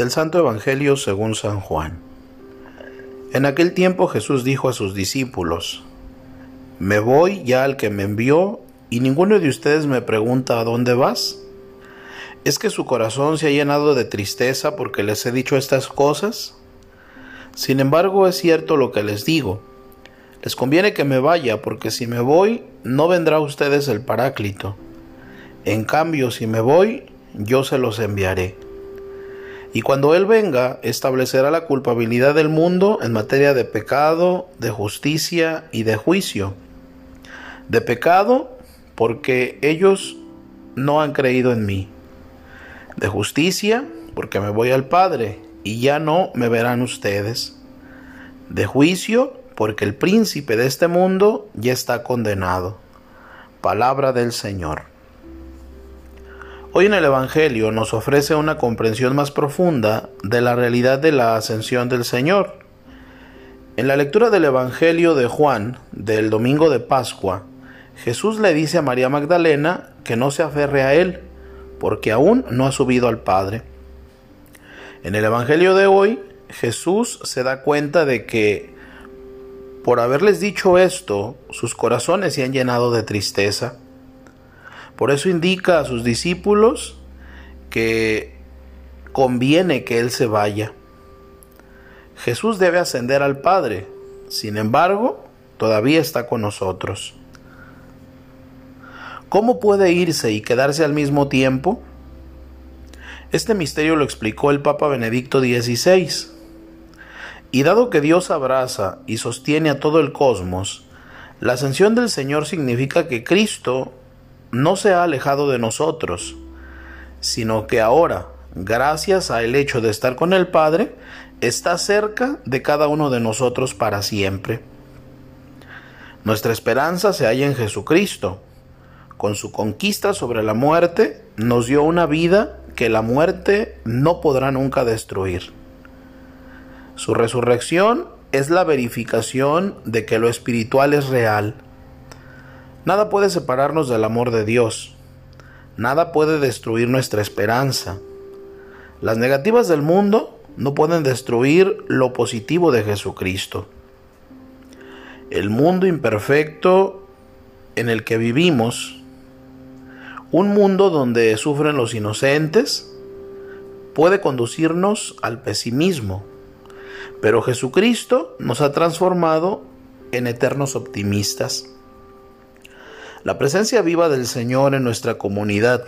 Del Santo Evangelio según San Juan. En aquel tiempo Jesús dijo a sus discípulos, Me voy ya al que me envió, y ninguno de ustedes me pregunta a dónde vas. ¿Es que su corazón se ha llenado de tristeza porque les he dicho estas cosas? Sin embargo, es cierto lo que les digo. Les conviene que me vaya, porque si me voy, no vendrá a ustedes el Paráclito. En cambio, si me voy, yo se los enviaré. Y cuando Él venga, establecerá la culpabilidad del mundo en materia de pecado, de justicia y de juicio. De pecado, porque ellos no han creído en mí. De justicia, porque me voy al Padre y ya no me verán ustedes. De juicio, porque el príncipe de este mundo ya está condenado. Palabra del Señor. Hoy en el Evangelio nos ofrece una comprensión más profunda de la realidad de la ascensión del Señor. En la lectura del Evangelio de Juan del domingo de Pascua, Jesús le dice a María Magdalena que no se aferre a Él, porque aún no ha subido al Padre. En el Evangelio de hoy, Jesús se da cuenta de que por haberles dicho esto, sus corazones se han llenado de tristeza por eso indica a sus discípulos que conviene que Él se vaya. Jesús debe ascender al Padre, sin embargo, todavía está con nosotros. ¿Cómo puede irse y quedarse al mismo tiempo? Este misterio lo explicó el Papa Benedicto XVI. Y dado que Dios abraza y sostiene a todo el cosmos, la ascensión del Señor significa que Cristo no se ha alejado de nosotros, sino que ahora, gracias al hecho de estar con el Padre, está cerca de cada uno de nosotros para siempre. Nuestra esperanza se halla en Jesucristo. Con su conquista sobre la muerte, nos dio una vida que la muerte no podrá nunca destruir. Su resurrección es la verificación de que lo espiritual es real Nada puede separarnos del amor de Dios. Nada puede destruir nuestra esperanza. Las negativas del mundo no pueden destruir lo positivo de Jesucristo. El mundo imperfecto en el que vivimos, un mundo donde sufren los inocentes, puede conducirnos al pesimismo, pero Jesucristo nos ha transformado en eternos optimistas. La presencia viva del Señor en nuestra comunidad,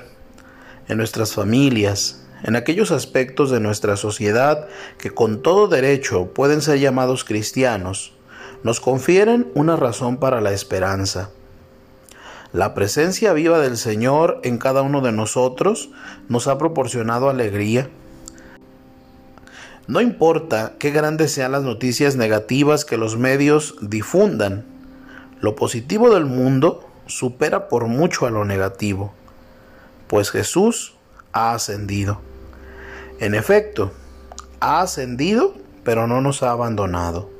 en nuestras familias, en aquellos aspectos de nuestra sociedad que con todo derecho pueden ser llamados cristianos, nos confieren una razón para la esperanza. La presencia viva del Señor en cada uno de nosotros nos ha proporcionado alegría. No importa qué grandes sean las noticias negativas que los medios difundan, lo positivo del mundo supera por mucho a lo negativo, pues Jesús ha ascendido. En efecto, ha ascendido, pero no nos ha abandonado.